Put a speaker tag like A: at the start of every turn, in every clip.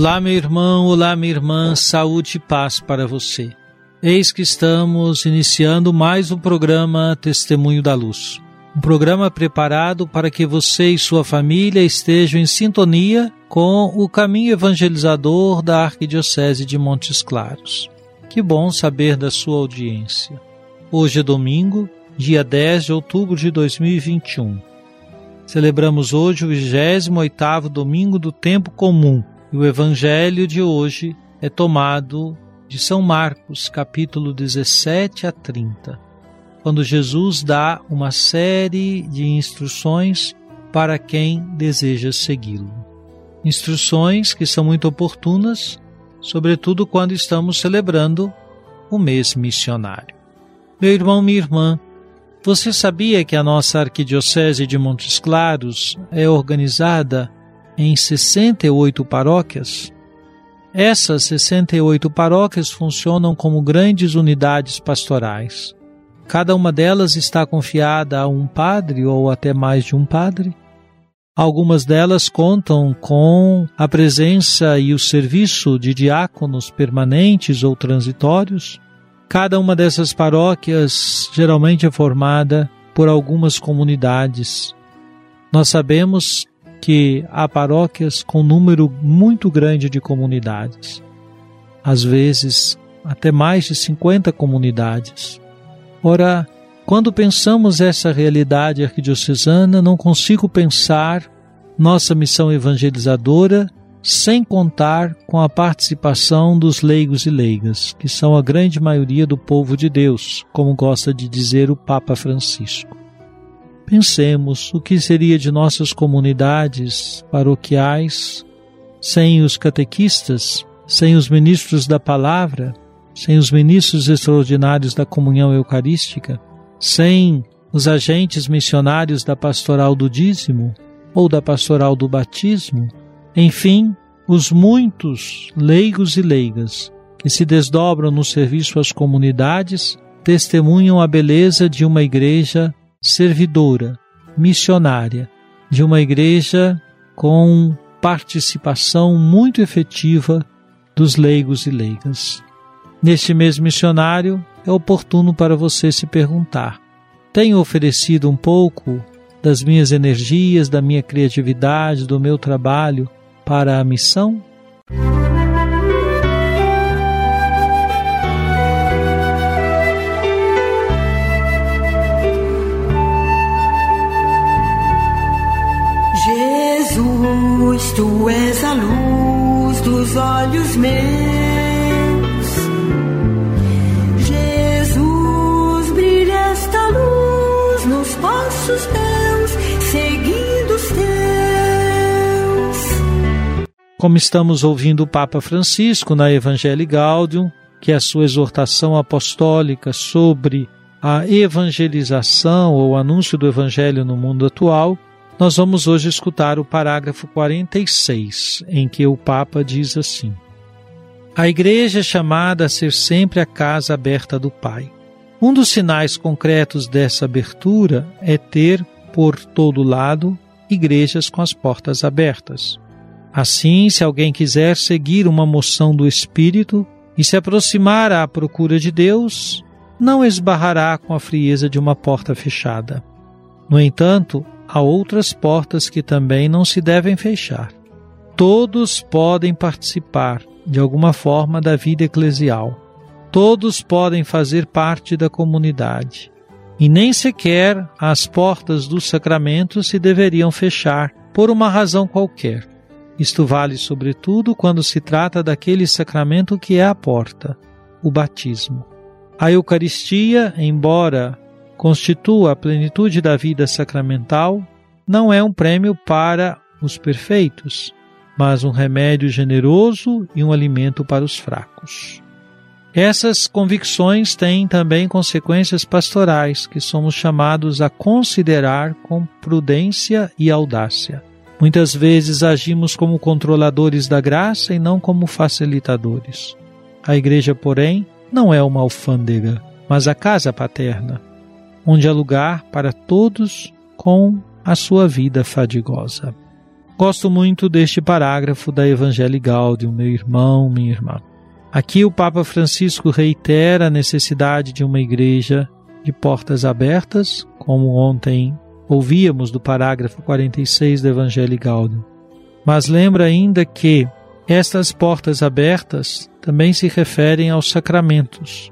A: Olá, meu irmão, olá, minha irmã, saúde e paz para você. Eis que estamos iniciando mais um programa Testemunho da Luz. Um programa preparado para que você e sua família estejam em sintonia com o caminho evangelizador da Arquidiocese de Montes Claros. Que bom saber da sua audiência. Hoje é domingo, dia 10 de outubro de 2021. Celebramos hoje o 28º domingo do tempo comum e o evangelho de hoje é tomado de São Marcos, capítulo 17 a 30, quando Jesus dá uma série de instruções para quem deseja segui-lo. Instruções que são muito oportunas, sobretudo quando estamos celebrando o mês missionário. Meu irmão, minha irmã, você sabia que a nossa Arquidiocese de Montes Claros é organizada em 68 paróquias? Essas 68 paróquias funcionam como grandes unidades pastorais. Cada uma delas está confiada a um padre ou até mais de um padre. Algumas delas contam com a presença e o serviço de diáconos permanentes ou transitórios. Cada uma dessas paróquias geralmente é formada por algumas comunidades. Nós sabemos que há paróquias com número muito grande de comunidades, às vezes até mais de 50 comunidades. Ora, quando pensamos essa realidade arquidiocesana, não consigo pensar nossa missão evangelizadora sem contar com a participação dos leigos e leigas, que são a grande maioria do povo de Deus, como gosta de dizer o Papa Francisco. Pensemos o que seria de nossas comunidades paroquiais sem os catequistas, sem os ministros da palavra, sem os ministros extraordinários da comunhão eucarística, sem os agentes missionários da pastoral do dízimo ou da pastoral do batismo, enfim, os muitos leigos e leigas que se desdobram no serviço às comunidades testemunham a beleza de uma igreja servidora, missionária, de uma igreja com participação muito efetiva dos leigos e leigas. Neste mês missionário, é oportuno para você se perguntar: tenho oferecido um pouco das minhas energias, da minha criatividade, do meu trabalho para a missão?
B: Jesus, tu és a luz dos olhos meus. Jesus, brilha esta luz nos passos teus, seguindo os teus.
A: Como estamos ouvindo o Papa Francisco na Evangelii Gaudium, que é a sua exortação apostólica sobre a evangelização ou anúncio do evangelho no mundo atual, nós vamos hoje escutar o parágrafo 46, em que o Papa diz assim: A Igreja é chamada a ser sempre a casa aberta do Pai. Um dos sinais concretos dessa abertura é ter, por todo lado, igrejas com as portas abertas. Assim, se alguém quiser seguir uma moção do Espírito e se aproximar à procura de Deus, não esbarrará com a frieza de uma porta fechada. No entanto, há outras portas que também não se devem fechar. Todos podem participar, de alguma forma, da vida eclesial. Todos podem fazer parte da comunidade. E nem sequer as portas dos sacramentos se deveriam fechar por uma razão qualquer. Isto vale sobretudo quando se trata daquele sacramento que é a porta, o batismo. A Eucaristia, embora constitua a plenitude da vida sacramental, não é um prêmio para os perfeitos, mas um remédio generoso e um alimento para os fracos. Essas convicções têm também consequências pastorais que somos chamados a considerar com prudência e audácia. Muitas vezes agimos como controladores da graça e não como facilitadores. A igreja, porém, não é uma alfândega, mas a casa paterna, onde há lugar para todos com a sua vida fadigosa. Gosto muito deste parágrafo da Evangelii Gaudium, meu irmão, minha irmã. Aqui o Papa Francisco reitera a necessidade de uma igreja de portas abertas, como ontem ouvíamos do parágrafo 46 do Evangelii Gaudium. Mas lembra ainda que estas portas abertas também se referem aos sacramentos.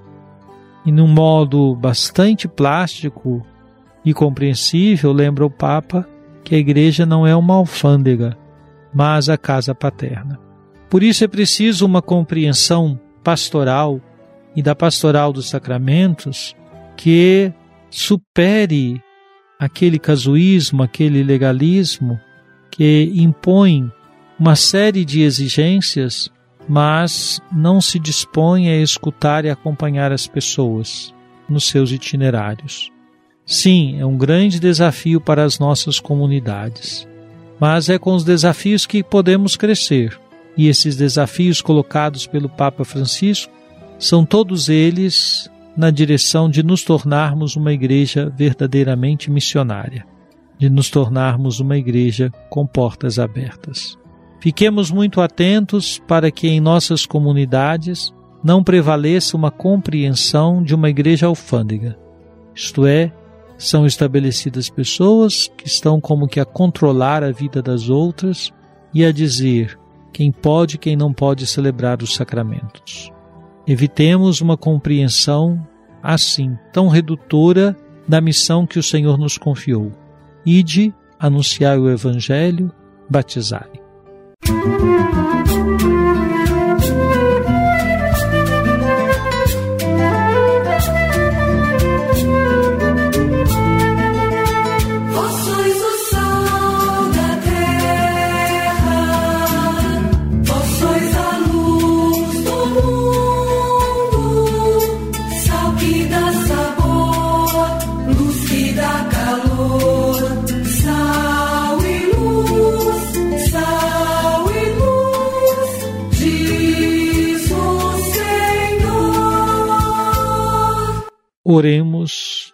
A: E num modo bastante plástico e compreensível, lembra o Papa que a igreja não é uma alfândega, mas a casa paterna. Por isso é preciso uma compreensão pastoral e da pastoral dos sacramentos que supere aquele casuísmo, aquele legalismo que impõe uma série de exigências, mas não se dispõe a escutar e acompanhar as pessoas nos seus itinerários. Sim, é um grande desafio para as nossas comunidades, mas é com os desafios que podemos crescer. E esses desafios colocados pelo Papa Francisco são todos eles na direção de nos tornarmos uma igreja verdadeiramente missionária, de nos tornarmos uma igreja com portas abertas. Fiquemos muito atentos para que em nossas comunidades não prevaleça uma compreensão de uma igreja alfândega, isto é, são estabelecidas pessoas que estão como que a controlar a vida das outras e a dizer quem pode e quem não pode celebrar os sacramentos. Evitemos uma compreensão assim, tão redutora da missão que o Senhor nos confiou. Ide, anunciai o Evangelho, batizai. Thank you. Oremos.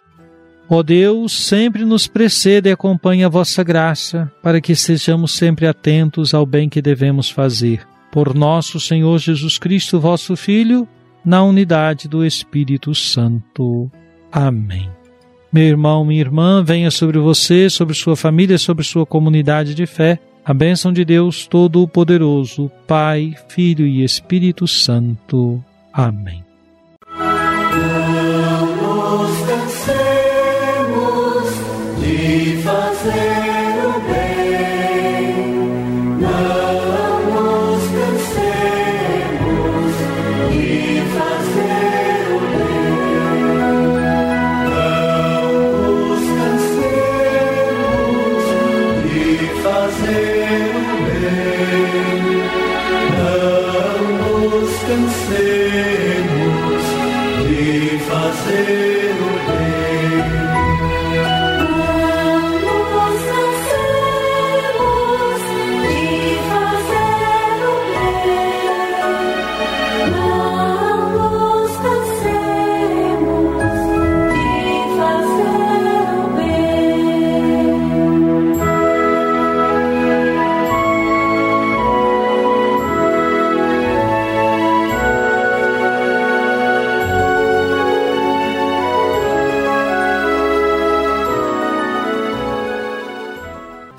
A: Ó Deus, sempre nos precede e acompanha a vossa graça, para que estejamos sempre atentos ao bem que devemos fazer. Por nosso Senhor Jesus Cristo, vosso Filho, na unidade do Espírito Santo. Amém. Meu irmão, minha irmã, venha sobre você, sobre sua família, sobre sua comunidade de fé, a bênção de Deus Todo-Poderoso, Pai, Filho e Espírito Santo. Amém
C: nos cansemos de fazer o bem. Não nos cansemos de fazer o bem. Não nos cansemos de fazer o bem. Não nos fazer o bem.